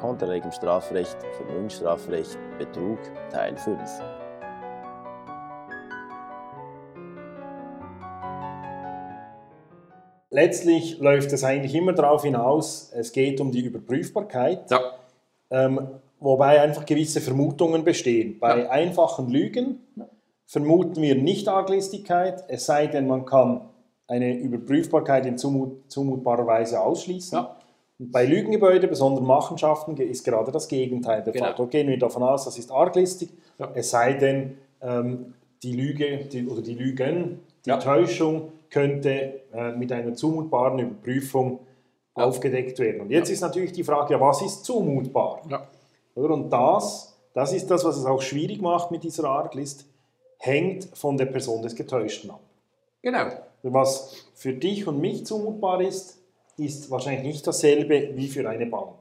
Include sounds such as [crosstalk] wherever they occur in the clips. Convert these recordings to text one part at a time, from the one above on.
Konterlegem Strafrecht, Vermögensstrafrecht, Betrug, Teil 5. Letztlich läuft es eigentlich immer darauf hinaus, es geht um die Überprüfbarkeit, Ja. ähm, wobei einfach gewisse Vermutungen bestehen. Bei Ja. einfachen Lügen vermuten wir nicht Arglistigkeit, es sei denn, man kann eine Überprüfbarkeit in zumut zumutbarer Weise ausschließen. Ja. Bei Lügengebäude, besonders Machenschaften, ist gerade das Gegenteil der Genau. Fall. Dort gehen wir davon aus, das ist arglistig, Ja. es sei denn, ähm, die Lüge die, oder die Lügen, die Ja. Täuschung könnte äh, mit einer zumutbaren Überprüfung Ja. aufgedeckt werden. Und jetzt ist natürlich die Frage, ja, was ist zumutbar? Oder? Und das, das ist das, was es auch schwierig macht mit dieser Arglist, hängt von der Person des Getäuschten ab. Genau. Was für dich und mich zumutbar ist, ist wahrscheinlich nicht dasselbe wie für eine Bank.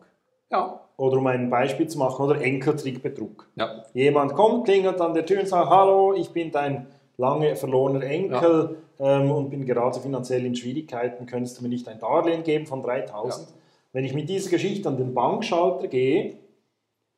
Ja. Oder um ein Beispiel zu machen, oder Enkeltrickbetrug. Ja. Jemand kommt, klingelt an der Tür und sagt, hallo, ich bin dein lange verlorener Enkel ähm, und bin gerade finanziell in Schwierigkeiten, könntest du mir nicht ein Darlehen geben von 3000? Wenn ich mit dieser Geschichte an den Bankschalter gehe,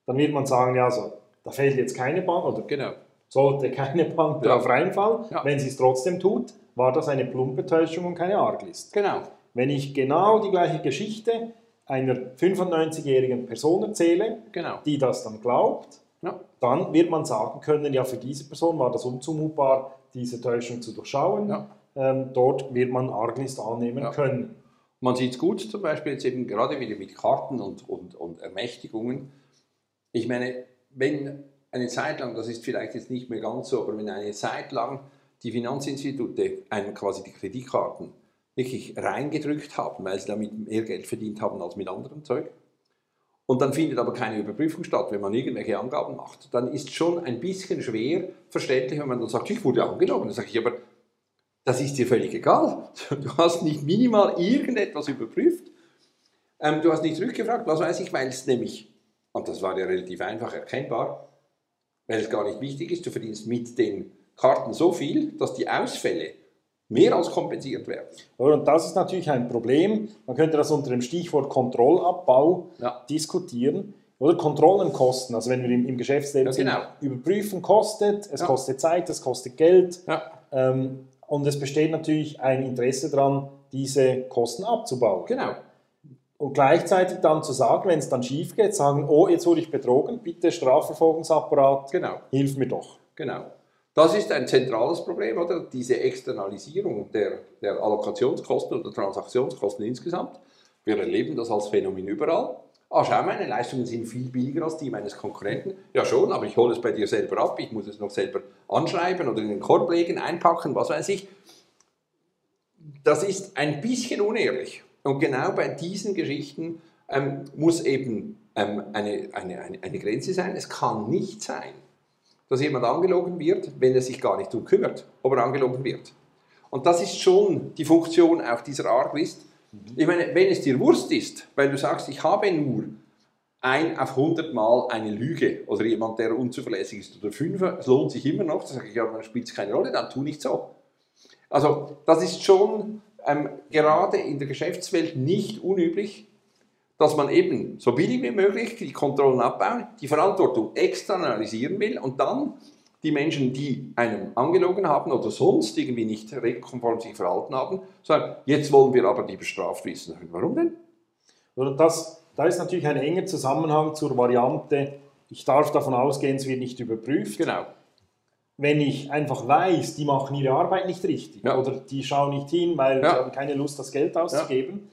dann wird man sagen, ja, also, da fällt jetzt keine Bank oder Genau. sollte keine Bank Ja. darauf reinfallen. Ja. Wenn sie es trotzdem tut, war das eine plumpe Täuschung und keine Arglist. Genau. Wenn ich genau die gleiche Geschichte einer 95-jährigen Person erzähle, Genau. die das dann glaubt, Ja. dann wird man sagen können, ja, für diese Person war das unzumutbar, diese Täuschung zu durchschauen. Ja. Ähm, dort wird man Arglist annehmen Ja. können. Man sieht es gut, zum Beispiel jetzt eben gerade wieder mit Karten und, und, und Ermächtigungen. Ich meine, wenn eine Zeit lang, das ist vielleicht jetzt nicht mehr ganz so, aber wenn eine Zeit lang die Finanzinstitute einem quasi die Kreditkarten wirklich reingedrückt haben, weil sie damit mehr Geld verdient haben als mit anderem Zeug, und dann findet aber keine Überprüfung statt, wenn man irgendwelche Angaben macht, dann ist schon ein bisschen schwer verständlich, wenn man dann sagt, ich wurde angelogen. Dann sage ich, aber das ist dir völlig egal. [laughs] Du hast nicht minimal irgendetwas überprüft. Ähm, du hast nicht zurückgefragt, was weiß ich, weil es nämlich, und das war ja relativ einfach erkennbar, weil es gar nicht wichtig ist, du verdienst mit den Karten so viel, dass die Ausfälle mehr als kompensiert werden. Und das ist natürlich ein Problem. Man könnte das unter dem Stichwort Kontrollabbau Ja. diskutieren. Oder Kontrollenkosten, also wenn wir im, im Geschäftsleben Ja, sind, genau. überprüfen kostet, es Ja. kostet Zeit, es kostet Geld. Ähm, und es besteht natürlich ein Interesse daran, diese Kosten abzubauen. genau. Und gleichzeitig dann zu sagen, wenn es dann schief geht, sagen, oh, jetzt wurde ich betrogen, bitte Strafverfolgungsapparat, Genau. hilf mir doch. Genau. Das ist ein zentrales Problem, oder? Diese Externalisierung der, der Allokationskosten oder Transaktionskosten insgesamt. Wir erleben das als Phänomen überall. Ah, schau, meine Leistungen sind viel billiger als die meines Konkurrenten. Ja schon, aber ich hole es bei dir selber ab, ich muss es noch selber anschreiben oder in den Korb legen, einpacken, was weiß ich. Das ist ein bisschen unehrlich. Und genau bei diesen Geschichten ähm, muss eben ähm, eine, eine, eine, eine Grenze sein. Es kann nicht sein, dass jemand angelogen wird, wenn er sich gar nicht darum kümmert, ob er angelogen wird. Und das ist schon die Funktion auch dieser Arglist. Ich meine, wenn es dir Wurst ist, weil du sagst, ich habe nur ein auf 100 Mal eine Lüge oder jemand, der unzuverlässig ist oder fünf, es lohnt sich immer noch, dann sage ich, ja, dann spielt es keine Rolle, dann tu nicht so. Also das ist schon ähm, gerade in der Geschäftswelt nicht unüblich, dass man eben so billig wie möglich die Kontrollen abbauen, die Verantwortung externalisieren will und dann die Menschen, die einem angelogen haben oder sonst irgendwie nicht regelkonform sich verhalten haben, sagen, jetzt wollen wir aber die bestraft wissen. Warum denn? Das, da ist natürlich ein enger Zusammenhang zur Variante, ich darf davon ausgehen, es wird nicht überprüft. Genau. Wenn ich einfach weiß, die machen ihre Arbeit nicht richtig Ja. oder die schauen nicht hin, weil Ja. sie haben keine Lust, das Geld auszugeben.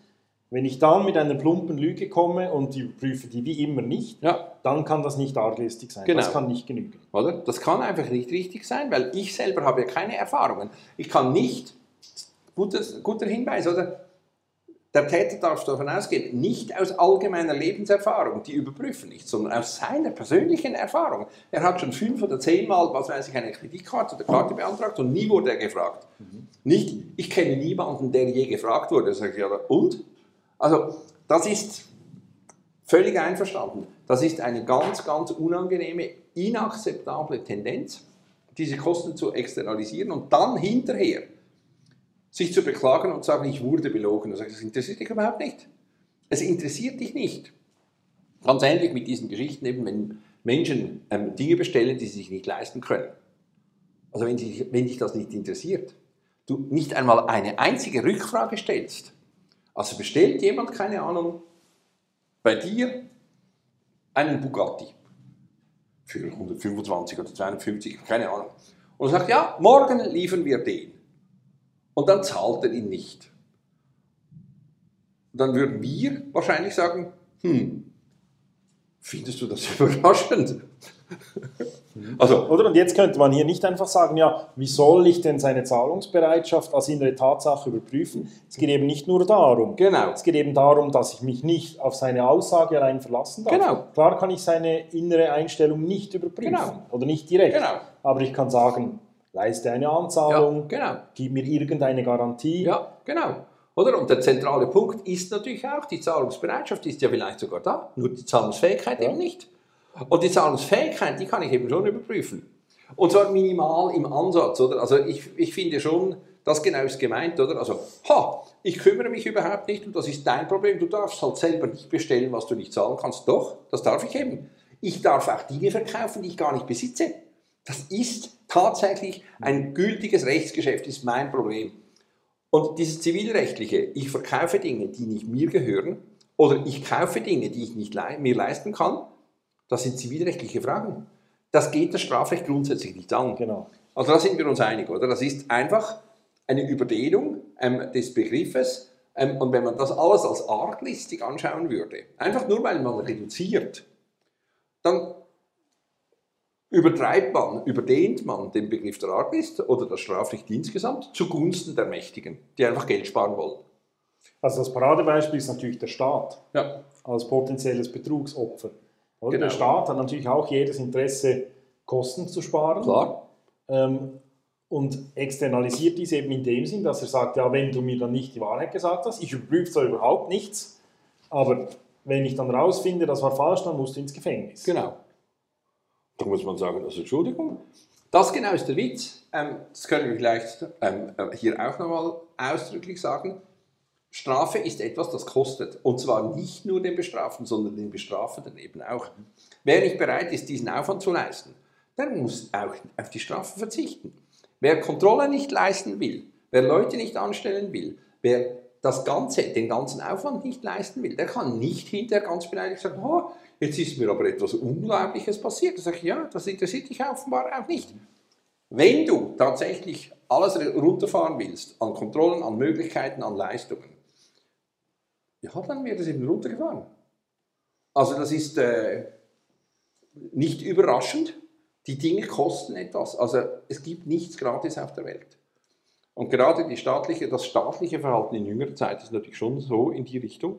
Wenn ich dann mit einer plumpen Lüge komme und die überprüfe die wie immer nicht, Ja, dann kann das nicht arglistig sein. Genau. Das kann nicht genügen. oder? Das kann einfach nicht richtig sein, weil ich selber habe ja keine Erfahrungen. Ich kann nicht, gutes, guter Hinweis, oder? Der Täter darf davon ausgehen, nicht aus allgemeiner Lebenserfahrung, die überprüfen nicht, sondern aus seiner persönlichen Erfahrung. Er hat schon fünf oder zehnmal, was weiß ich, eine Kreditkarte oder Karte beantragt und nie wurde er gefragt. Nicht, ich kenne niemanden, der je gefragt wurde. Sage ich, ja, und? Also, das ist völlig einverstanden. Das ist eine ganz, ganz unangenehme, inakzeptable Tendenz, diese Kosten zu externalisieren und dann hinterher sich zu beklagen und sagen, ich wurde belogen. Das interessiert dich überhaupt nicht. Es interessiert dich nicht, Ganz ähnlich mit diesen Geschichten, eben wenn Menschen ähm, Dinge bestellen, die sie sich nicht leisten können. Also wenn, sie, wenn dich das nicht interessiert, du nicht einmal eine einzige Rückfrage stellst. Also bestellt jemand, keine Ahnung, bei dir einen Bugatti für 125 oder 250, keine Ahnung. Und sagt, ja, morgen liefern wir den. Und dann zahlt er ihn nicht. Dann würden wir wahrscheinlich sagen, hm, findest du das [laughs] überraschend? Also, Oder? Und jetzt könnte man hier nicht einfach sagen, ja, wie soll ich denn seine Zahlungsbereitschaft als innere Tatsache überprüfen? Es geht eben nicht nur darum. Genau. Es geht eben darum, dass ich mich nicht auf seine Aussage allein verlassen darf. Genau. Klar kann ich seine innere Einstellung nicht überprüfen. Genau. Oder nicht direkt. Genau. Aber ich kann sagen, leiste eine Anzahlung, Ja, genau. gib mir irgendeine Garantie. Ja, genau. Oder? Und der zentrale Punkt ist natürlich auch, die Zahlungsbereitschaft ist ja vielleicht sogar da, nur die Zahlungsfähigkeit Ja. eben nicht. Und die Zahlungsfähigkeit, die kann ich eben schon überprüfen. Und zwar minimal im Ansatz, oder? Also ich, ich finde schon, das genau ist gemeint, oder? Also, ha, ich kümmere mich überhaupt nicht und das ist dein Problem. Du darfst halt selber nicht bestellen, was du nicht zahlen kannst. Doch, das darf ich eben. Ich darf auch Dinge verkaufen, die ich gar nicht besitze. Das ist tatsächlich ein gültiges Rechtsgeschäft, ist mein Problem. Und dieses zivilrechtliche, ich verkaufe Dinge, die nicht mir gehören, oder ich kaufe Dinge, die ich nicht lei mir leisten kann, das sind zivilrechtliche Fragen. Das geht das Strafrecht grundsätzlich nicht an. Genau. Also da sind wir uns einig, oder? Das ist einfach eine Überdehnung ähm, des Begriffes. Ähm, und wenn man das alles als arglistig anschauen würde, einfach nur weil man reduziert, dann übertreibt man, überdehnt man den Begriff der Arglist oder das Strafrecht insgesamt zugunsten der Mächtigen, die einfach Geld sparen wollen. Also das Paradebeispiel ist natürlich der Staat Ja, als potenzielles Betrugsopfer. Oder? Genau. Der Staat hat natürlich auch jedes Interesse, Kosten zu sparen. klar. Ähm, und externalisiert dies eben in dem Sinn, dass er sagt, ja, wenn du mir dann nicht die Wahrheit gesagt hast, ich überprüfe zwar überhaupt nichts, aber wenn ich dann rausfinde, das war falsch, dann musst du ins Gefängnis. Genau. Da muss man sagen, also Entschuldigung. Das genau ist der Witz. Ähm, das können wir vielleicht ähm, äh, hier auch nochmal ausdrücklich sagen. Strafe ist etwas, das kostet. Und zwar nicht nur den Bestraften, sondern den Bestrafenden eben auch. Wer nicht bereit ist, diesen Aufwand zu leisten, der muss auch auf die Strafe verzichten. Wer Kontrolle nicht leisten will, wer Leute nicht anstellen will, wer das Ganze, den ganzen Aufwand nicht leisten will, der kann nicht hinterher ganz beleidigt sagen, oh, jetzt ist mir aber etwas Unglaubliches passiert. Da sage ich, ja, das interessiert dich offenbar auch nicht. Wenn du tatsächlich alles runterfahren willst, an Kontrollen, an Möglichkeiten, an Leistungen, ja, dann wird es eben runtergefahren. Also das ist äh, nicht überraschend. Die Dinge kosten etwas. Also es gibt nichts gratis auf der Welt. Und gerade die staatliche, das staatliche Verhalten in jüngerer Zeit ist natürlich schon so in die Richtung.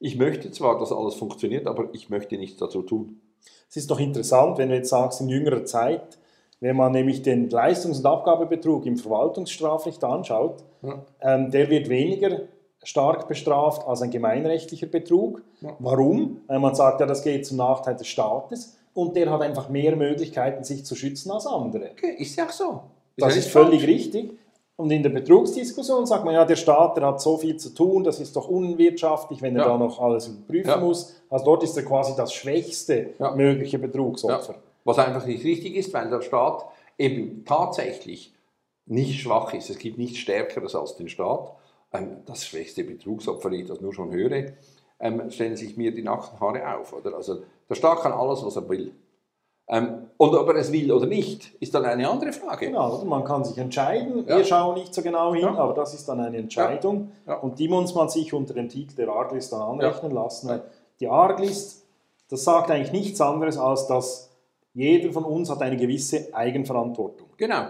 Ich möchte zwar, dass alles funktioniert, aber ich möchte nichts dazu tun. Es ist doch interessant, wenn du jetzt sagst, in jüngerer Zeit, wenn man nämlich den Leistungs- und Abgabebetrug im Verwaltungsstrafrecht anschaut, Ja. ähm, der wird weniger stark bestraft als ein gemeinrechtlicher Betrug. Warum? Weil man sagt, ja, das geht zum Nachteil des Staates und der hat einfach mehr Möglichkeiten, sich zu schützen als andere. Okay, ist ja auch so. Das ja ist völlig falsch. richtig. Und in der Betrugsdiskussion sagt man, ja, der Staat, der hat so viel zu tun, das ist doch unwirtschaftlich, wenn er Ja. da noch alles überprüfen Ja. muss. Also dort ist er quasi das schwächste Ja. mögliche Betrugsopfer. Was einfach nicht richtig ist, weil der Staat eben tatsächlich nicht schwach ist. Es gibt nichts Stärkeres als den Staat. Ähm, das schwächste Betrugsopfer, wenn ich das nur schon höre, ähm, stellen sich mir die Nackenhaare auf. Oder? Also der Staat kann alles, was er will. Ähm, und ob er es will oder nicht, ist dann eine andere Frage. Genau, man kann sich entscheiden. Ja. Wir schauen nicht so genau hin, Ja. aber das ist dann eine Entscheidung. Ja. Und die muss man sich unter dem Titel der Arglist dann anrechnen lassen. Die Arglist, das sagt eigentlich nichts anderes, als dass jeder von uns hat eine gewisse Eigenverantwortung. Genau.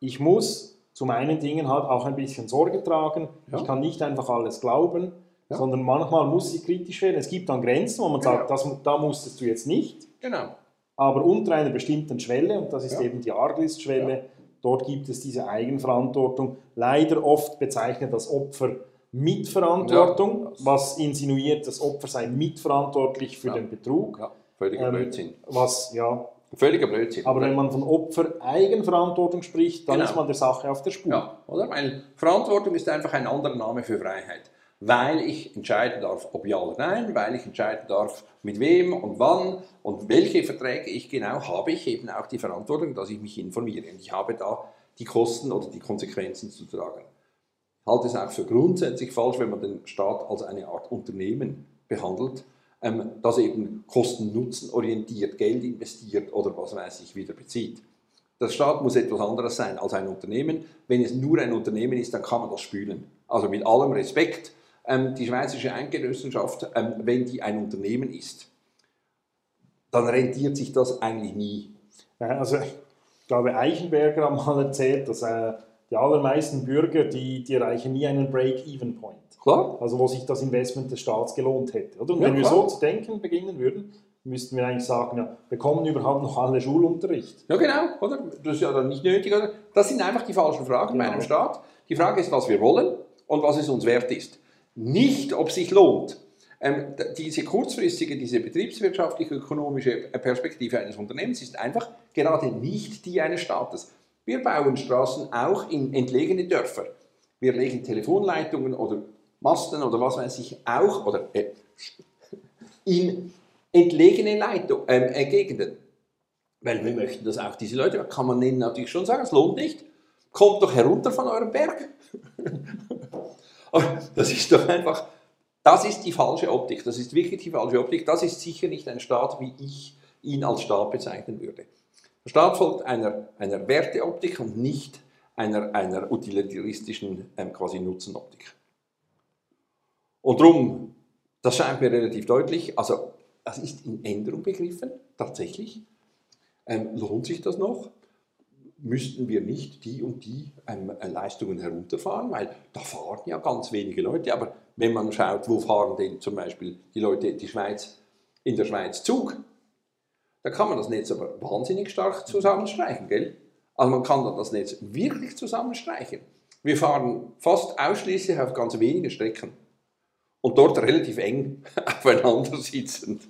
Ich muss zu meinen Dingen halt auch ein bisschen Sorge tragen. Ja. Ich kann nicht einfach alles glauben, Ja. sondern manchmal muss ich kritisch werden. Es gibt dann Grenzen, wo man Genau. sagt, das, da musstest du jetzt nicht. Genau. Aber unter einer bestimmten Schwelle, und das ist Ja. eben die Arglist-Schwelle, dort gibt es diese Eigenverantwortung. Leider oft bezeichnet das Opfer Mitverantwortung, was insinuiert, das Opfer sei mitverantwortlich für den Betrug. Ja, völliger Ähm, Blödsinn. Was, ja, Völliger Blödsinn. aber wenn man von Opfer Eigenverantwortung spricht, dann Genau. ist man der Sache auf der Spur. Ja, oder? Weil Verantwortung ist einfach ein anderer Name für Freiheit. weil ich entscheiden darf, ob ja oder nein, weil ich entscheiden darf, mit wem und wann und welche Verträge ich genau habe, ich eben auch die Verantwortung, dass ich mich informiere. Und ich habe da die Kosten oder die Konsequenzen zu tragen. Ich halte es auch für grundsätzlich falsch, wenn man den Staat als eine Art Unternehmen behandelt, ähm, das eben Kosten-Nutzen orientiert, Geld investiert oder was weiß ich wieder bezieht. Der Staat muss etwas anderes sein als ein Unternehmen. Wenn es nur ein Unternehmen ist, dann kann man das spülen. Also mit allem Respekt, ähm, die Schweizerische Eidgenossenschaft, ähm, wenn die ein Unternehmen ist, dann rentiert sich das eigentlich nie. Also ich glaube, Eichenberger hat mal erzählt, dass äh, die allermeisten Bürger, die, die erreichen nie einen Break-Even-Point. Klar. Also wo sich das Investment des Staats gelohnt hätte. Oder? Und Ja, wenn wir klar. so zu denken beginnen würden, müssten wir eigentlich sagen, ja, bekommen überhaupt noch alle Schulunterricht? Ja, genau, oder? Das ist ja dann nicht nötig, oder? Das sind einfach die falschen Fragen Genau. einem Staat. Die Frage ist, was wir wollen und was es uns wert ist. Nicht, ob es sich lohnt. Ähm, diese kurzfristige, diese betriebswirtschaftliche, ökonomische Perspektive eines Unternehmens ist einfach gerade nicht die eines Staates. Wir bauen Straßen auch in entlegene Dörfer. Wir legen Telefonleitungen oder Masten oder was weiß ich auch, oder äh, in entlegene Leitung, ähm, äh, Gegenden. Weil wir möchten, dass auch diese Leute, kann man denen natürlich schon sagen, es lohnt nicht. Kommt doch herunter von eurem Berg. Das ist doch einfach, das ist die falsche Optik. Das ist wirklich die falsche Optik. Das ist sicher nicht ein Staat, wie ich ihn als Staat bezeichnen würde. Der Staat folgt einer, einer Werteoptik und nicht einer, einer utilitaristischen ähm, quasi Nutzenoptik. Und darum, das scheint mir relativ deutlich, also das ist in Änderung begriffen, tatsächlich. Ähm, lohnt sich das noch? Müssten wir nicht die und die ähm, äh, Leistungen herunterfahren? Weil da fahren ja ganz wenige Leute. Aber wenn man schaut, wo fahren denn zum Beispiel die Leute die Schweiz, in der Schweiz Zug, da kann man das Netz aber wahnsinnig stark zusammenstreichen, gell? Also man kann dann das Netz wirklich zusammenstreichen. Wir fahren fast ausschließlich auf ganz wenige Strecken und dort relativ eng [laughs] aufeinander sitzend.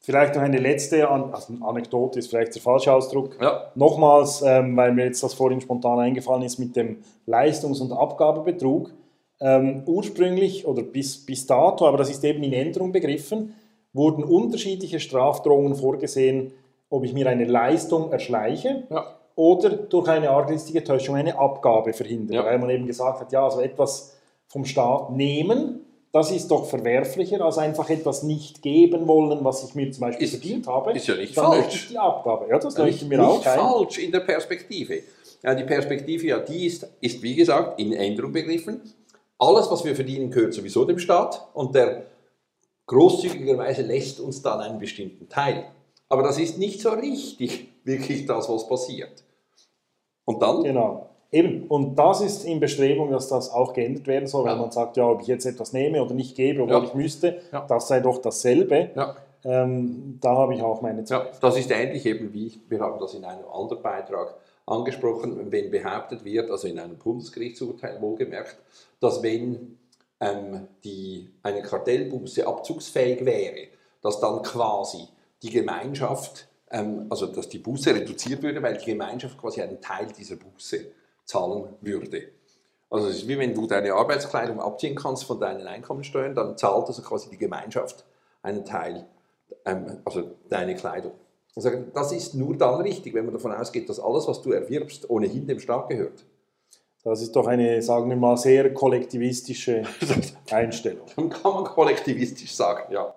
Vielleicht noch eine letzte An also Anekdote, ist vielleicht der falsche Ausdruck. Ja, Nochmals, ähm, weil mir jetzt das vorhin spontan eingefallen ist mit dem Leistungs- und Abgabebetrug. Ähm, ursprünglich oder bis, bis dato, aber das ist eben in Änderung begriffen, wurden unterschiedliche Strafdrohungen vorgesehen, ob ich mir eine Leistung erschleiche ja. oder durch eine arglistige Täuschung eine Abgabe verhindere. Ja. Weil man eben gesagt hat, ja, also etwas vom Staat nehmen, das ist doch verwerflicher, als einfach etwas nicht geben wollen, was ich mir zum Beispiel Ist- verdient habe. ist ja nicht Dann falsch. möchte ich die Abgabe. Ja, das nicht, leuchtet mir auch nicht ein. falsch in der Perspektive. Ja, die Perspektive, ja, die ist, ist wie gesagt in Änderung begriffen. Alles, was wir verdienen, gehört sowieso dem Staat und der großzügigerweise lässt uns dann einen bestimmten Teil. Aber das ist nicht so richtig [laughs] wirklich das, was passiert. Und dann, Genau. Eben, und das ist in Bestrebung, dass das auch geändert werden soll, weil Ja. man sagt, ja, ob ich jetzt etwas nehme oder nicht gebe, obwohl Ja. ich müsste, Ja. das sei doch dasselbe. ja, Ähm, da habe ich auch meine Zweifel. das ist ähnlich eben wie, wir haben das in einem anderen Beitrag angesprochen, wenn behauptet wird, also in einem Bundesgerichtsurteil wohlgemerkt, dass wenn ähm, die, eine Kartellbuße abzugsfähig wäre, dass dann quasi die Gemeinschaft, ähm, also dass die Buße reduziert würde, weil die Gemeinschaft quasi einen Teil dieser Buße zahlen würde. Also es ist wie wenn du deine Arbeitskleidung abziehen kannst von deinen Einkommensteuern, dann zahlt also quasi die Gemeinschaft einen Teil, ähm, also deine Kleidung. Also das ist nur dann richtig, wenn man davon ausgeht, dass alles, was du erwirbst, ohnehin dem Staat gehört. Das ist doch eine, sagen wir mal, sehr kollektivistische [laughs] Einstellung. Dann kann man kollektivistisch sagen, ja.